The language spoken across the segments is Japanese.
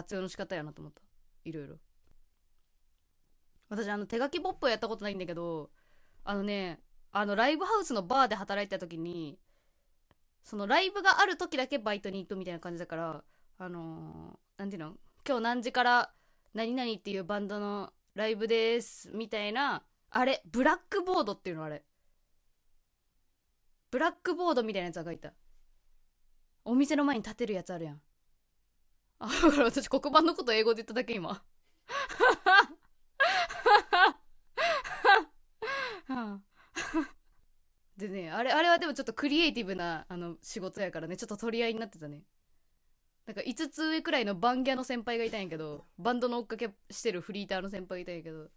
活用の仕方やなと思った。いろいろ。私あの手書きポップはやったことないんだけどあのねあのライブハウスのバーで働いてた時にそのライブがある時だけバイトに行くみたいな感じだからあのー、ていうの？今日何時から何々っていうバンドのライブですみたいなあれブラックボードっていうのあれ。ブラックボードみたいなやつが書いた。お店の前に立てるやつあるやん。あだから私黒板のこと英語で言っただけ今。でねあれあれはでもちょっとクリエイティブなあの仕事やからね。ちょっと取り合いになってたね。なんか5つ上くらいのバンギャの先輩がいたんやけどバンドの追っかけしてるフリーターの先輩がいたんやけど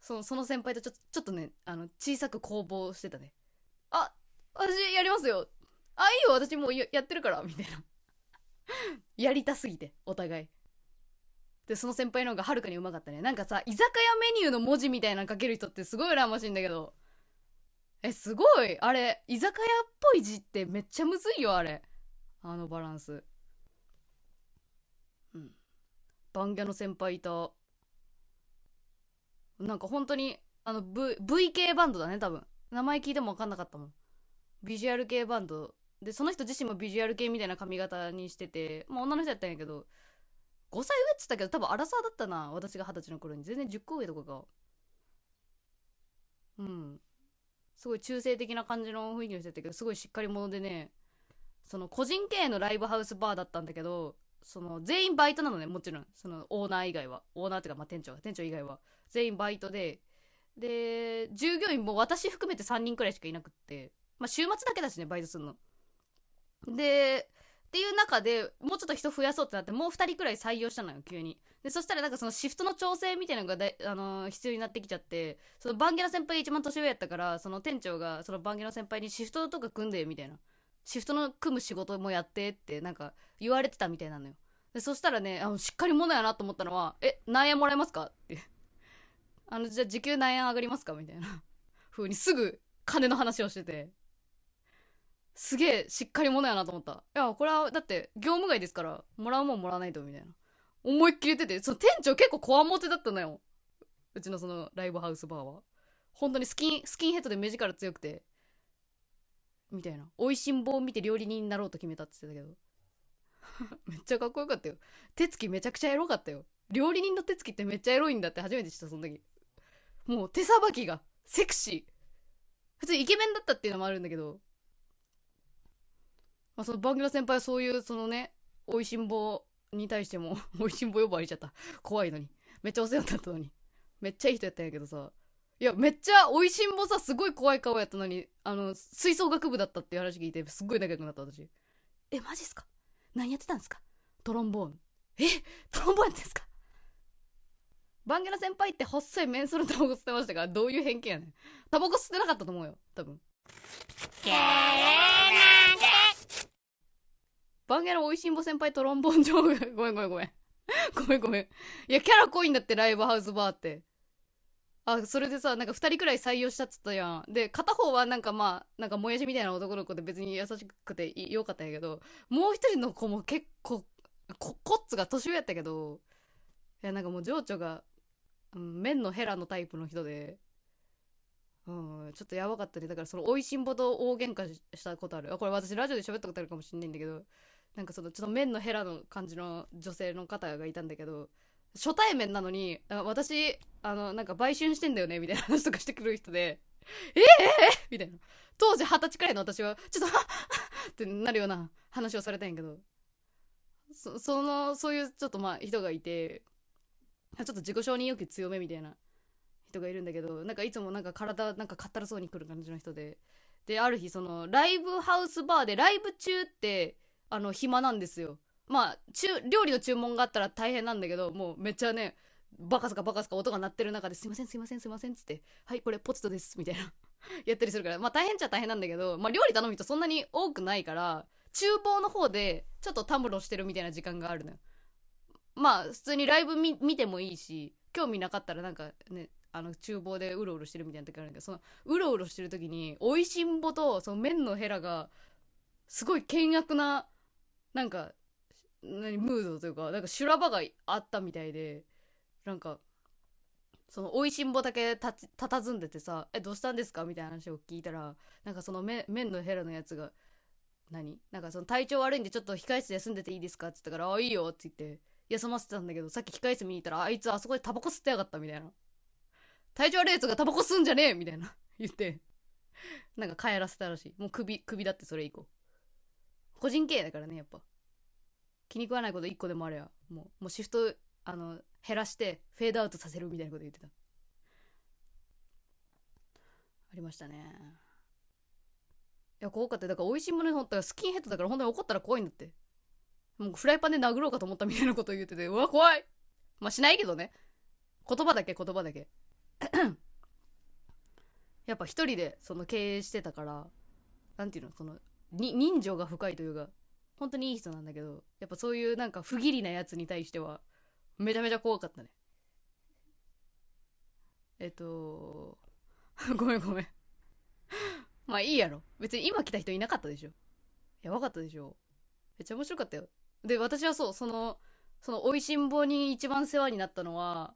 そのその先輩とちょちょっとねあの小さく攻防してたね。あ私やりますよ。あいいよ。私もうやってるから。みたいな。やりたすぎてお互い。でその先輩の方がはるかにうまかったね。なんかさ居酒屋メニューの文字みたいなの書ける人ってすごい羨ましいんだけど。えすごい！あれ居酒屋っぽい字ってめっちゃむずいよあれ。あのバランス。うん。バンギャの先輩いた。なんか本当にあの、v、V 系バンドだね多分。名前聞いても分かんなかったもん。ビジュアル系バンドでその人自身もビジュアル系みたいな髪型にしててまあ女の人やったんやけど5歳上っつったけど多分アラサーだったな私が二十歳の頃に。全然10個上とかが。うん。すごい中性的な感じの雰囲気をしてたけどすごいしっかり者でねその個人経営のライブハウスバーだったんだけどその全員バイトなのねもちろん。そのオーナー以外は。オーナーっていうかまあ店長店長以外は。全員バイトで。で従業員も私含めて3人くらいしかいなくって。まあ週末だけだしねバイトするの。でっていう中でもうちょっと人増やそうってなってもう2人くらい採用したのよ急に。でそしたらなんかそのシフトの調整みたいなのがだあのー、必要になってきちゃってそのバンゲラ先輩が一番年上やったからその店長がそのバンゲラ先輩にシフトとか組んでみたいな。シフトの組む仕事もやってってなんか言われてたみたいなのよ。でそしたらねあのしっかり者やなと思ったのは「え何円もらえますか?」って。あのじゃあ時給何円上がりますか？みたいな。風にすぐ金の話をしてて。すげえしっかり者やなと思った。いや、これはだって業務外ですから、もらうもんもらわないと、みたいな。思いっきり言ってて、その店長結構こわもてだったのよ。うちのそのライブハウスバーは。本当にスキン、スキンヘッドで目力強くて、みたいな。美味しん坊を見て料理人になろうと決めたって言ってたけど。めっちゃかっこよかったよ。手つきめちゃくちゃエロかったよ。料理人の手つきってめっちゃエロいんだって初めて知った、その時。もう手さばきがセクシー。普通イケメンだったっていうのもあるんだけど、まあ、そのバンギラ先輩はそういうそのねおいしん坊に対しても おいしん坊呼ばわりちゃった。怖いのに。めっちゃお世話になったのに。めっちゃいい人やったんやけどさ。いやめっちゃおいしん坊さすごい怖い顔やったのにあの吹奏楽部だったっていう話聞いてすっごい仲良くなった私。えマジっすか？何やってたんですか？トロンボーン。え？トロンボーンやってんすか？バンゲラ先輩って細いメンソールタバコ吸ってましたからどういう偏見やねん。タバコ吸ってなかったと思うよ多分。バンゲラおいしんぼ先輩トロンボン上 ごめんごめんごめん。ごめんごめん。いや、キャラ濃いんだって、ライブハウスバーって。あ、それでさ、なんか二人くらい採用したっつったやん。で、片方はなんかまあ、なんかもやしみたいな男の子で別に優しくてよかったんやけど、もう一人の子も結構、こ、コッツが年上やったけど、いや、なんかもう情緒が、うん、麺のヘラのタイプの人で、うん、ちょっとやばかったね。だからその、おいしんぼと大喧嘩したことある。あ、これ私ラジオで喋ったことあるかもしんないんだけど、なんかそのちょっと麺のヘラの感じの女性の方がいたんだけど初対面なのに私あのなんか売春してんだよねみたいな話とかしてくる人でえー、えー、みたいな。当時二十歳くらいの私はちょっとってなるような話をされたんやけどそそのそういうちょっとまあ人がいてちょっと自己承認欲求強めみたいな人がいるんだけどなんかいつもなんか体なんかかったらそうに来る感じの人で。である日そのライブハウスバーでライブ中ってあの暇なんですよ。まあ中料理の注文があったら大変なんだけどもうめっちゃねバカすかバカすか音が鳴ってる中ですいませんすいませんすいませんっつってはいこれポテトですみたいな やったりするから。まあ大変っちゃ大変なんだけどまあ料理頼む人そんなに多くないから厨房の方でちょっとたむろしてるみたいな時間があるのよ。まあ普通にライブ見てもいいし興味なかったらなんかねあの厨房でうろうろしてるみたいな時あるんだけどそのうろうろしてる時においしんぼとその麺のヘラがすごい険悪ななんか何ムードというかなんか修羅場があったみたいでなんかその美味しんぼだけたち佇んでてさ「えどうしたんですか?」みたいな話を聞いたらなんかその麺のヘラのやつが何？なんかその体調悪いんでちょっと控室休んでていいですか？って言ったから「あいいよ」って言って休ませてたんだけどさっき控室見に行ったらあいつあそこでタバコ吸ってやがったみたいな体調悪いやつがタバコ吸うんじゃねえ！みたいな言ってなんか帰らせたらしい。もう首首だってそれ以降。個人経営だからねやっぱ。気に食わないこと1個でもあればもうもうシフトあの減らしてフェードアウトさせるみたいなこと言ってた。ありましたね。いや怖かった。だから美味しいものにったらスキンヘッドだから本当に怒ったら怖いんだって。もうフライパンで殴ろうかと思ったみたいなこと言っててうわ怖い。まあしないけどね。言葉だけ言葉だけ。やっぱ一人でその経営してたからなんていうのそのに人情が深いというか本当にいい人なんだけどやっぱそういうなんか不義理なやつに対してはめちゃめちゃ怖かったね。えっと ごめんごめん。まあいいやろ。別に今来た人いなかったでしょ。やばかったでしょ。めっちゃ面白かったよ。で私はそうそのその美味しんぼに一番世話になったのは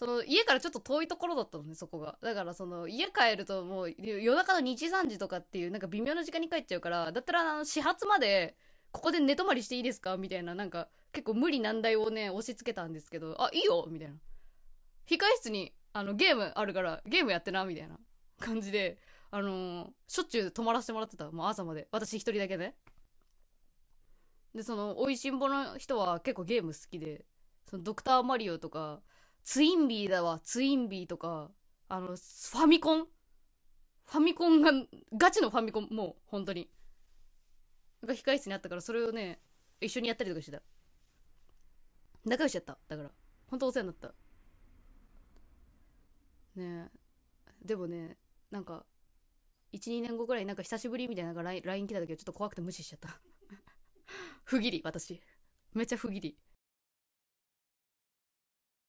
その家からちょっと遠いところだったのねそこが。だからその家帰るともう夜中の2時3時とかっていうなんか微妙な時間に帰っちゃうからだったらあの始発までここで寝泊まりしていいですかみたいななんか結構無理難題をね押し付けたんですけどあいいよみたいな。控室にあのゲームあるからゲームやってなみたいな 感じであのー、しょっちゅう泊まらせてもらってた。もう朝まで。私一人だけねでそのおいしんぼの人は結構ゲーム好きでそのドクターマリオとかツインビーだわツインビーとかあのファミコン？ファミコンがガチのファミコンもう本当に。が控室にあったからそれをね一緒にやったりとかしてた。仲良しちゃっただから。本当お世話になった。ねえ。でもねなんか12年後ぐらいなんか久しぶりみたいな LINE 来た時はちょっと怖くて無視しちゃった。不義理私。めっちゃ不義理。